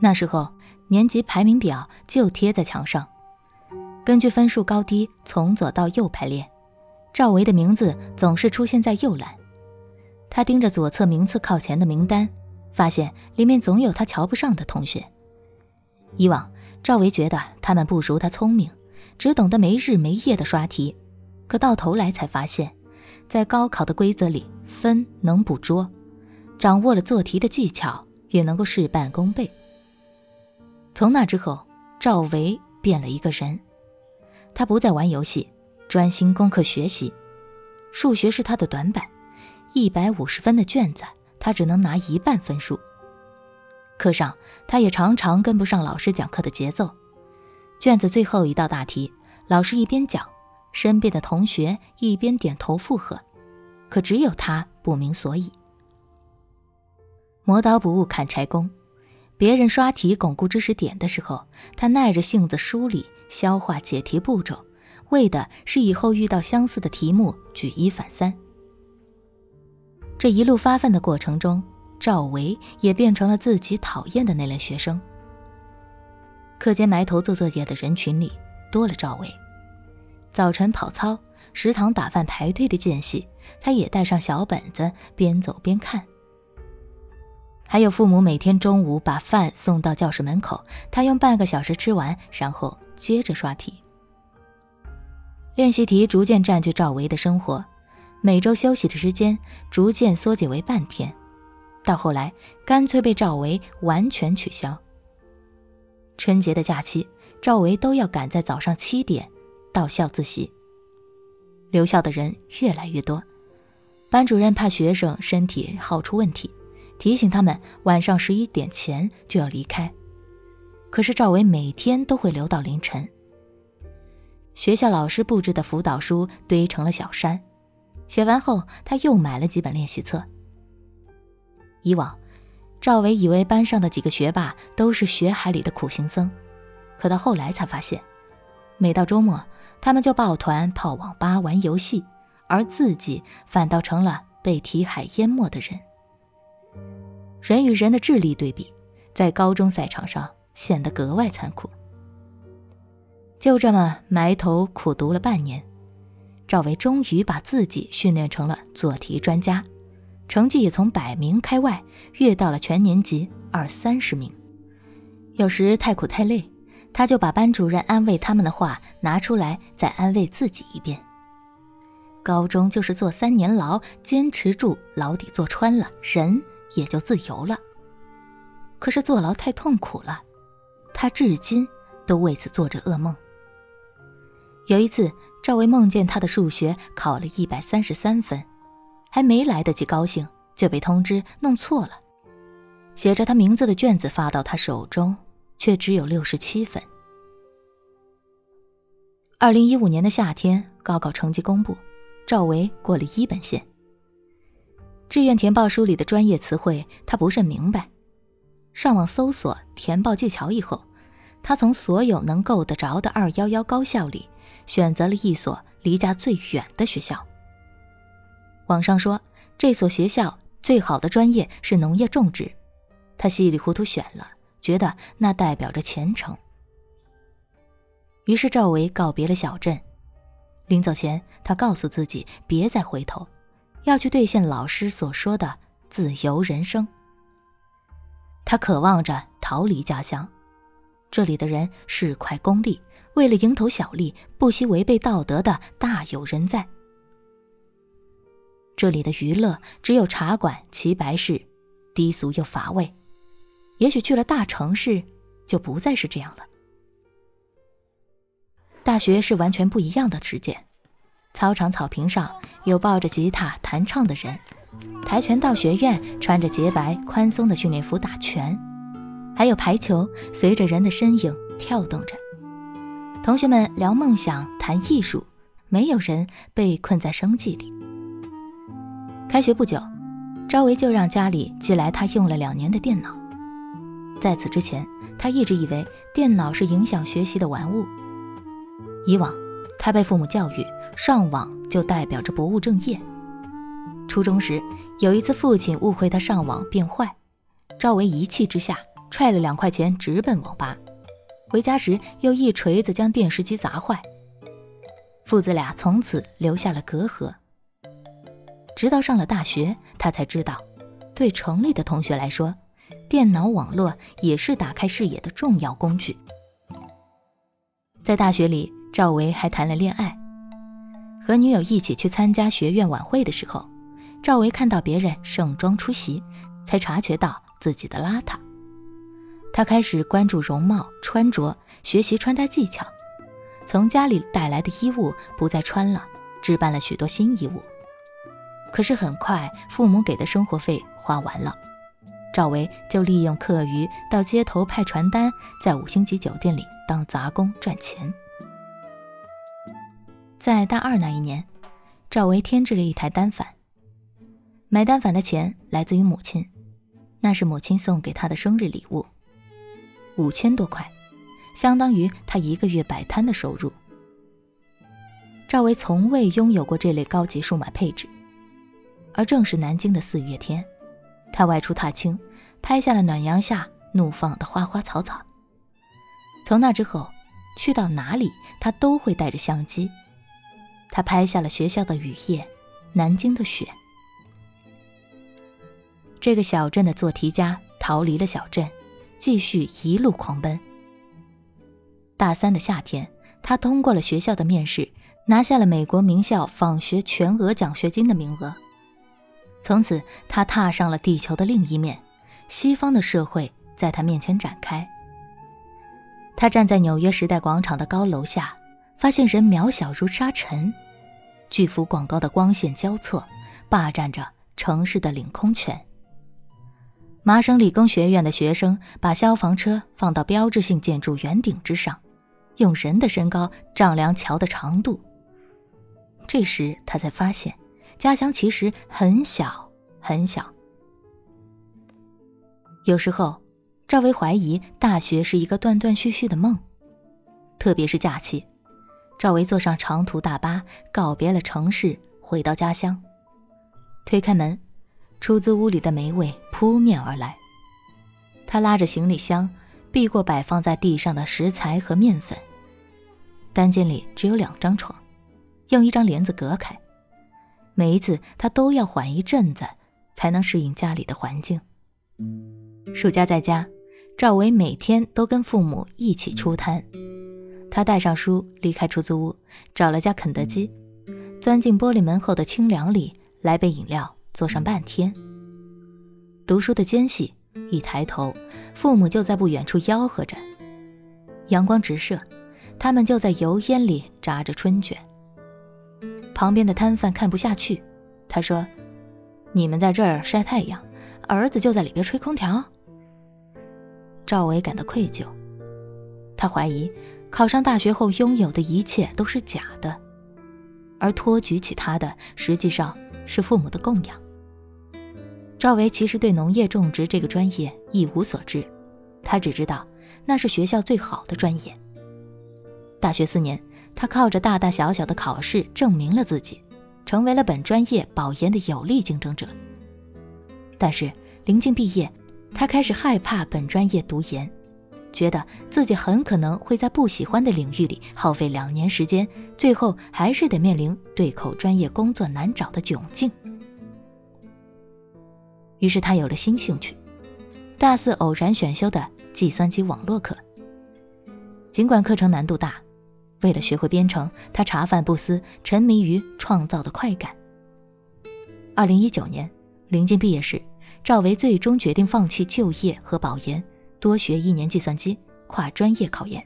那时候年级排名表就贴在墙上，根据分数高低从左到右排列，赵维的名字总是出现在右栏。他盯着左侧名次靠前的名单，发现里面总有他瞧不上的同学。以往赵维觉得他们不如他聪明，只懂得没日没夜的刷题，可到头来才发现，在高考的规则里，分能捕捉，掌握了做题的技巧，也能够事半功倍。从那之后，赵维变了一个人，他不再玩游戏，专心功课学习，数学是他的短板。一百五十分的卷子，他只能拿一半分数。课上，他也常常跟不上老师讲课的节奏。卷子最后一道大题，老师一边讲，身边的同学一边点头附和，可只有他不明所以。磨刀不误砍柴工，别人刷题巩固知识点的时候，他耐着性子梳理、消化解题步骤，为的是以后遇到相似的题目举一反三。这一路发奋的过程中，赵维也变成了自己讨厌的那类学生。课间埋头做作业的人群里多了赵维，早晨跑操、食堂打饭排队的间隙，他也带上小本子边走边看。还有父母每天中午把饭送到教室门口，他用半个小时吃完，然后接着刷题。练习题逐渐占据赵维的生活。每周休息的时间逐渐缩减为半天，到后来干脆被赵维完全取消。春节的假期，赵维都要赶在早上七点到校自习。留校的人越来越多，班主任怕学生身体耗出问题，提醒他们晚上十一点前就要离开。可是赵伟每天都会留到凌晨。学校老师布置的辅导书堆成了小山。写完后，他又买了几本练习册。以往，赵伟以为班上的几个学霸都是学海里的苦行僧，可到后来才发现，每到周末，他们就抱团泡网吧玩游戏，而自己反倒成了被题海淹没的人。人与人的智力对比，在高中赛场上显得格外残酷。就这么埋头苦读了半年。赵维终于把自己训练成了做题专家，成绩也从百名开外跃到了全年级二三十名。有时太苦太累，他就把班主任安慰他们的话拿出来再安慰自己一遍。高中就是坐三年牢，坚持住，牢底坐穿了，人也就自由了。可是坐牢太痛苦了，他至今都为此做着噩梦。有一次。赵薇梦见他的数学考了一百三十三分，还没来得及高兴，就被通知弄错了，写着他名字的卷子发到他手中，却只有六十七分。二零一五年的夏天，高考成绩公布，赵维过了一本线。志愿填报书里的专业词汇他不甚明白，上网搜索填报技巧以后，他从所有能够得着的二幺幺高校里。选择了一所离家最远的学校。网上说这所学校最好的专业是农业种植，他稀里糊涂选了，觉得那代表着前程。于是赵维告别了小镇，临走前，他告诉自己别再回头，要去兑现老师所说的自由人生。他渴望着逃离家乡，这里的人市侩功利。为了蝇头小利，不惜违背道德的大有人在。这里的娱乐只有茶馆、齐白室，低俗又乏味。也许去了大城市，就不再是这样了。大学是完全不一样的世界。操场草坪上有抱着吉他弹唱的人，跆拳道学院穿着洁白宽松的训练服打拳，还有排球随着人的身影跳动着。同学们聊梦想，谈艺术，没有人被困在生计里。开学不久，赵维就让家里寄来他用了两年的电脑。在此之前，他一直以为电脑是影响学习的玩物。以往，他被父母教育，上网就代表着不务正业。初中时，有一次父亲误会他上网变坏，赵维一气之下踹了两块钱直奔网吧。回家时又一锤子将电视机砸坏。父子俩从此留下了隔阂。直到上了大学，他才知道，对城里的同学来说，电脑网络也是打开视野的重要工具。在大学里，赵维还谈了恋爱。和女友一起去参加学院晚会的时候，赵维看到别人盛装出席，才察觉到自己的邋遢。他开始关注容貌、穿着，学习穿戴技巧。从家里带来的衣物不再穿了，置办了许多新衣物。可是很快，父母给的生活费花完了，赵维就利用课余到街头派传单，在五星级酒店里当杂工赚钱。在大二那一年，赵维添置了一台单反。买单反的钱来自于母亲，那是母亲送给他的生日礼物，五千多块，相当于他一个月摆摊的收入。赵维从未拥有过这类高级数码配置，而正是南京的四月天，他外出踏青，拍下了暖阳下怒放的花花草草。从那之后，去到哪里他都会带着相机。他拍下了学校的雨夜，南京的雪。这个小镇的做题家逃离了小镇，继续一路狂奔。大三的夏天，他通过了学校的面试，拿下了美国名校访学全额奖学金的名额。从此，他踏上了地球的另一面，西方的社会在他面前展开。他站在纽约时代广场的高楼下。发现人渺小如沙尘，巨幅广告的光线交错，霸占着城市的领空权。麻省理工学院的学生把消防车放到标志性建筑圆顶之上，用人的身高丈量桥的长度。这时他才发现，家乡其实很小很小。有时候，赵薇怀疑大学是一个断断续续的梦，特别是假期。赵维坐上长途大巴，告别了城市，回到家乡。推开门，出租屋里的霉味扑面而来。他拉着行李箱，避过摆放在地上的食材和面粉。单间里只有两张床，用一张帘子隔开。每一次，他都要缓一阵子，才能适应家里的环境。暑假在家，赵薇每天都跟父母一起出摊。他带上书，离开出租屋，找了家肯德基，钻进玻璃门后的清凉里，来杯饮料，坐上半天。读书的间隙，一抬头，父母就在不远处吆喝着。阳光直射，他们就在油烟里炸着春卷。旁边的摊贩看不下去，他说：“你们在这儿晒太阳，儿子就在里边吹空调。”赵伟感到愧疚，他怀疑。考上大学后拥有的一切都是假的，而托举起他的实际上是父母的供养。赵维其实对农业种植这个专业一无所知，他只知道那是学校最好的专业。大学四年，他靠着大大小小的考试证明了自己，成为了本专业保研的有力竞争者。但是临近毕业，他开始害怕本专业读研。觉得自己很可能会在不喜欢的领域里耗费两年时间，最后还是得面临对口专业工作难找的窘境。于是他有了新兴趣，大四偶然选修的计算机网络课。尽管课程难度大，为了学会编程，他茶饭不思，沉迷于创造的快感。二零一九年临近毕业时，赵维最终决定放弃就业和保研。多学一年计算机，跨专业考研。